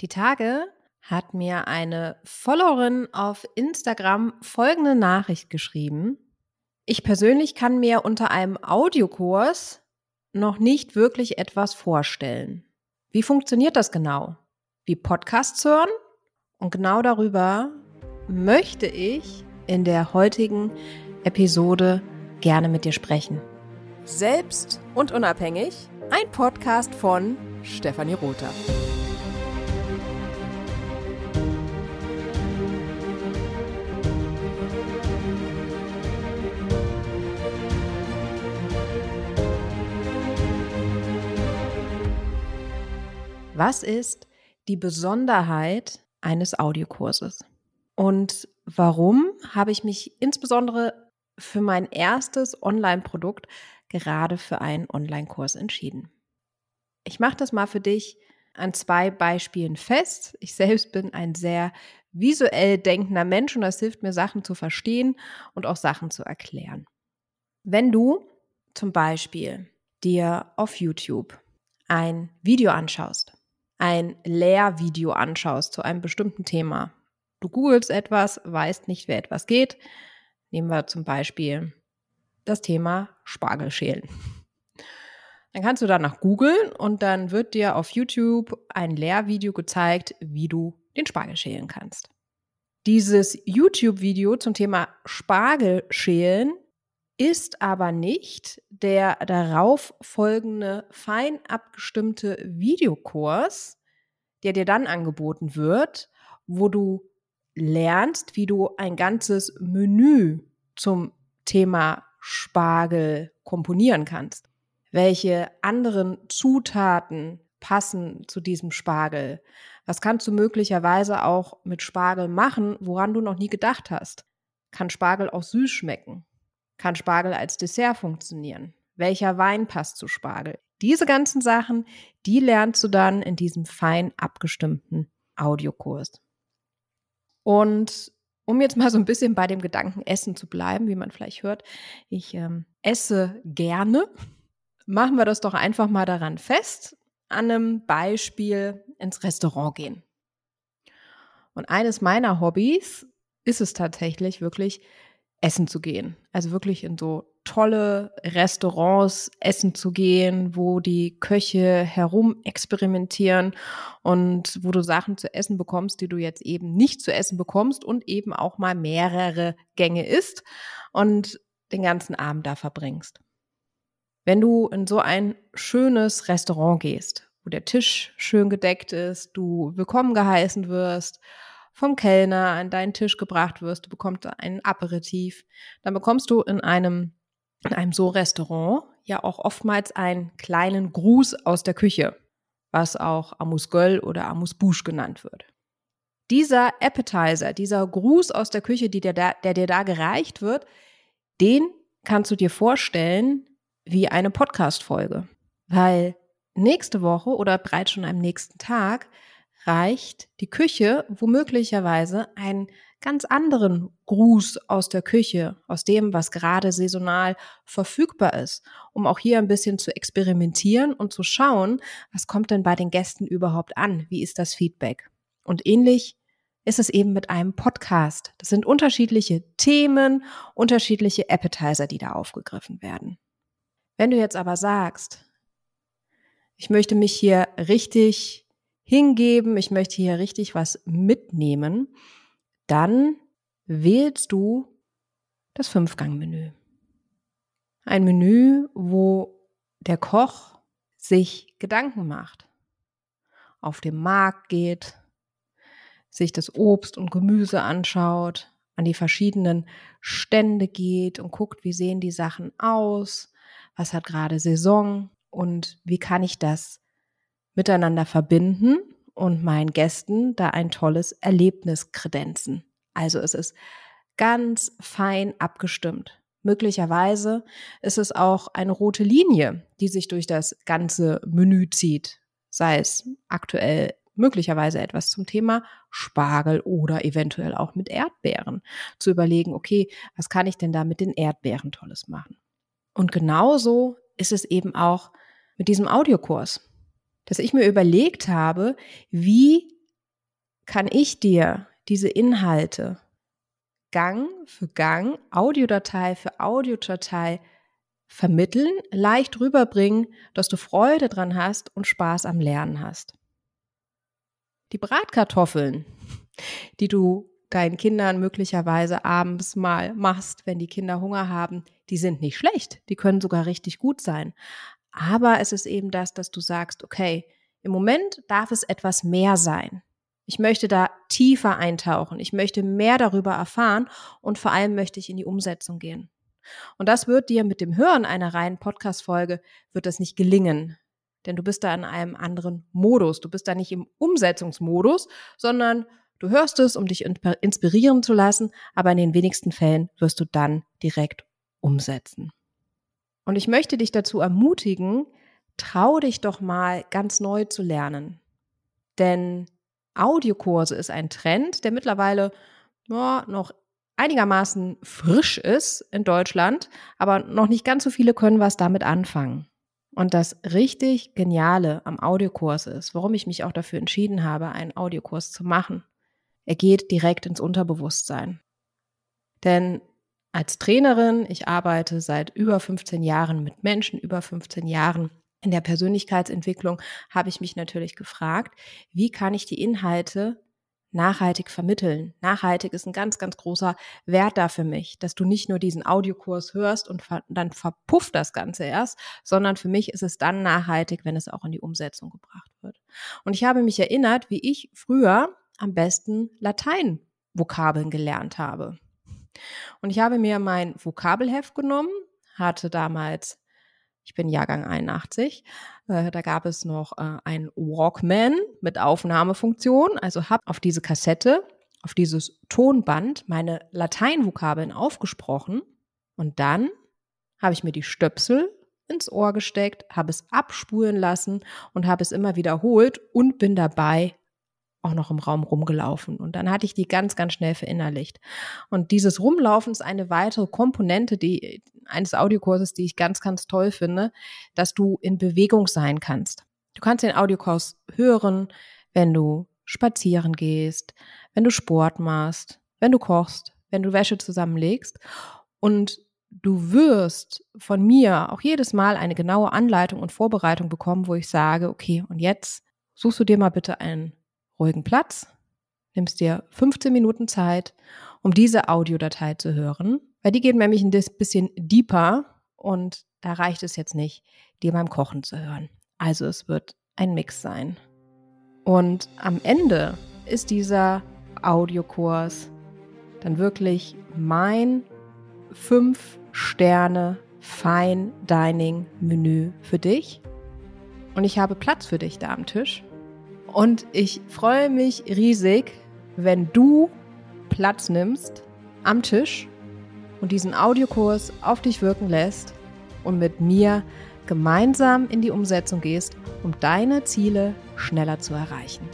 Die Tage hat mir eine Followerin auf Instagram folgende Nachricht geschrieben. Ich persönlich kann mir unter einem Audiokurs noch nicht wirklich etwas vorstellen. Wie funktioniert das genau? Wie Podcasts hören? Und genau darüber möchte ich in der heutigen Episode gerne mit dir sprechen. Selbst und unabhängig, ein Podcast von Stefanie Rother. Was ist die Besonderheit eines Audiokurses? Und warum habe ich mich insbesondere für mein erstes Online-Produkt gerade für einen Online-Kurs entschieden? Ich mache das mal für dich an zwei Beispielen fest. Ich selbst bin ein sehr visuell denkender Mensch und das hilft mir, Sachen zu verstehen und auch Sachen zu erklären. Wenn du zum Beispiel dir auf YouTube ein Video anschaust ein Lehrvideo anschaust zu einem bestimmten Thema. Du googelst etwas, weißt nicht, wer etwas geht. Nehmen wir zum Beispiel das Thema Spargelschälen. Dann kannst du danach googeln und dann wird dir auf YouTube ein Lehrvideo gezeigt, wie du den Spargel schälen kannst. Dieses YouTube-Video zum Thema Spargelschälen ist aber nicht der darauf folgende fein abgestimmte Videokurs, der dir dann angeboten wird, wo du lernst, wie du ein ganzes Menü zum Thema Spargel komponieren kannst. Welche anderen Zutaten passen zu diesem Spargel? Was kannst du möglicherweise auch mit Spargel machen, woran du noch nie gedacht hast? Kann Spargel auch süß schmecken? Kann Spargel als Dessert funktionieren? Welcher Wein passt zu Spargel? Diese ganzen Sachen, die lernst du dann in diesem fein abgestimmten Audiokurs. Und um jetzt mal so ein bisschen bei dem Gedanken Essen zu bleiben, wie man vielleicht hört, ich ähm, esse gerne, machen wir das doch einfach mal daran fest, an einem Beispiel ins Restaurant gehen. Und eines meiner Hobbys ist es tatsächlich wirklich, essen zu gehen. Also wirklich in so tolle Restaurants essen zu gehen, wo die Köche herum experimentieren und wo du Sachen zu essen bekommst, die du jetzt eben nicht zu essen bekommst und eben auch mal mehrere Gänge isst und den ganzen Abend da verbringst. Wenn du in so ein schönes Restaurant gehst, wo der Tisch schön gedeckt ist, du willkommen geheißen wirst vom Kellner an deinen Tisch gebracht wirst, du bekommst ein Aperitif, dann bekommst du in einem, in einem so Restaurant ja auch oftmals einen kleinen Gruß aus der Küche, was auch Amuse-Gueule oder Amuse-Bouche genannt wird. Dieser Appetizer, dieser Gruß aus der Küche, die dir da, der dir da gereicht wird, den kannst du dir vorstellen wie eine Podcast-Folge. Weil nächste Woche oder bereits schon am nächsten Tag reicht die Küche womöglicherweise einen ganz anderen Gruß aus der Küche, aus dem, was gerade saisonal verfügbar ist, um auch hier ein bisschen zu experimentieren und zu schauen, was kommt denn bei den Gästen überhaupt an? Wie ist das Feedback? Und ähnlich ist es eben mit einem Podcast. Das sind unterschiedliche Themen, unterschiedliche Appetizer, die da aufgegriffen werden. Wenn du jetzt aber sagst, ich möchte mich hier richtig hingeben, ich möchte hier richtig was mitnehmen, dann wählst du das Fünfgang-Menü. Ein Menü, wo der Koch sich Gedanken macht, auf dem Markt geht, sich das Obst und Gemüse anschaut, an die verschiedenen Stände geht und guckt, wie sehen die Sachen aus, was hat gerade Saison und wie kann ich das miteinander verbinden und meinen Gästen da ein tolles Erlebnis kredenzen. Also es ist ganz fein abgestimmt. Möglicherweise ist es auch eine rote Linie, die sich durch das ganze Menü zieht, sei es aktuell möglicherweise etwas zum Thema Spargel oder eventuell auch mit Erdbeeren. Zu überlegen, okay, was kann ich denn da mit den Erdbeeren Tolles machen? Und genauso ist es eben auch mit diesem Audiokurs dass ich mir überlegt habe, wie kann ich dir diese Inhalte Gang für Gang, Audiodatei für Audiodatei vermitteln, leicht rüberbringen, dass du Freude dran hast und Spaß am Lernen hast. Die Bratkartoffeln, die du deinen Kindern möglicherweise abends mal machst, wenn die Kinder Hunger haben, die sind nicht schlecht, die können sogar richtig gut sein. Aber es ist eben das, dass du sagst, okay, im Moment darf es etwas mehr sein. Ich möchte da tiefer eintauchen. Ich möchte mehr darüber erfahren und vor allem möchte ich in die Umsetzung gehen. Und das wird dir mit dem Hören einer reinen Podcast-Folge wird das nicht gelingen. Denn du bist da in einem anderen Modus. Du bist da nicht im Umsetzungsmodus, sondern du hörst es, um dich inspirieren zu lassen, aber in den wenigsten Fällen wirst du dann direkt umsetzen. Und ich möchte dich dazu ermutigen, trau dich doch mal ganz neu zu lernen. Denn Audiokurse ist ein Trend, der mittlerweile ja, noch einigermaßen frisch ist in Deutschland, aber noch nicht ganz so viele können was damit anfangen. Und das richtig Geniale am Audiokurs ist, warum ich mich auch dafür entschieden habe, einen Audiokurs zu machen. Er geht direkt ins Unterbewusstsein. Denn als Trainerin, ich arbeite seit über 15 Jahren mit Menschen, über 15 Jahren in der Persönlichkeitsentwicklung habe ich mich natürlich gefragt, wie kann ich die Inhalte nachhaltig vermitteln. Nachhaltig ist ein ganz, ganz großer Wert da für mich, dass du nicht nur diesen Audiokurs hörst und dann verpufft das Ganze erst, sondern für mich ist es dann nachhaltig, wenn es auch in die Umsetzung gebracht wird. Und ich habe mich erinnert, wie ich früher am besten Latein-Vokabeln gelernt habe. Und ich habe mir mein Vokabelheft genommen, hatte damals ich bin Jahrgang 81. Äh, da gab es noch äh, ein Walkman mit Aufnahmefunktion. Also habe auf diese Kassette, auf dieses Tonband meine Lateinvokabeln aufgesprochen und dann habe ich mir die Stöpsel ins Ohr gesteckt, habe es abspulen lassen und habe es immer wiederholt und bin dabei auch noch im Raum rumgelaufen. Und dann hatte ich die ganz, ganz schnell verinnerlicht. Und dieses Rumlaufen ist eine weitere Komponente die, eines Audiokurses, die ich ganz, ganz toll finde, dass du in Bewegung sein kannst. Du kannst den Audiokurs hören, wenn du spazieren gehst, wenn du Sport machst, wenn du kochst, wenn du Wäsche zusammenlegst. Und du wirst von mir auch jedes Mal eine genaue Anleitung und Vorbereitung bekommen, wo ich sage, okay, und jetzt suchst du dir mal bitte einen ruhigen Platz, nimmst dir 15 Minuten Zeit, um diese Audiodatei zu hören, weil die geht nämlich ein bisschen deeper und da reicht es jetzt nicht, dir beim Kochen zu hören. Also es wird ein Mix sein. Und am Ende ist dieser Audiokurs dann wirklich mein 5 Sterne Fine Dining Menü für dich. Und ich habe Platz für dich da am Tisch. Und ich freue mich riesig, wenn du Platz nimmst am Tisch und diesen Audiokurs auf dich wirken lässt und mit mir gemeinsam in die Umsetzung gehst, um deine Ziele schneller zu erreichen.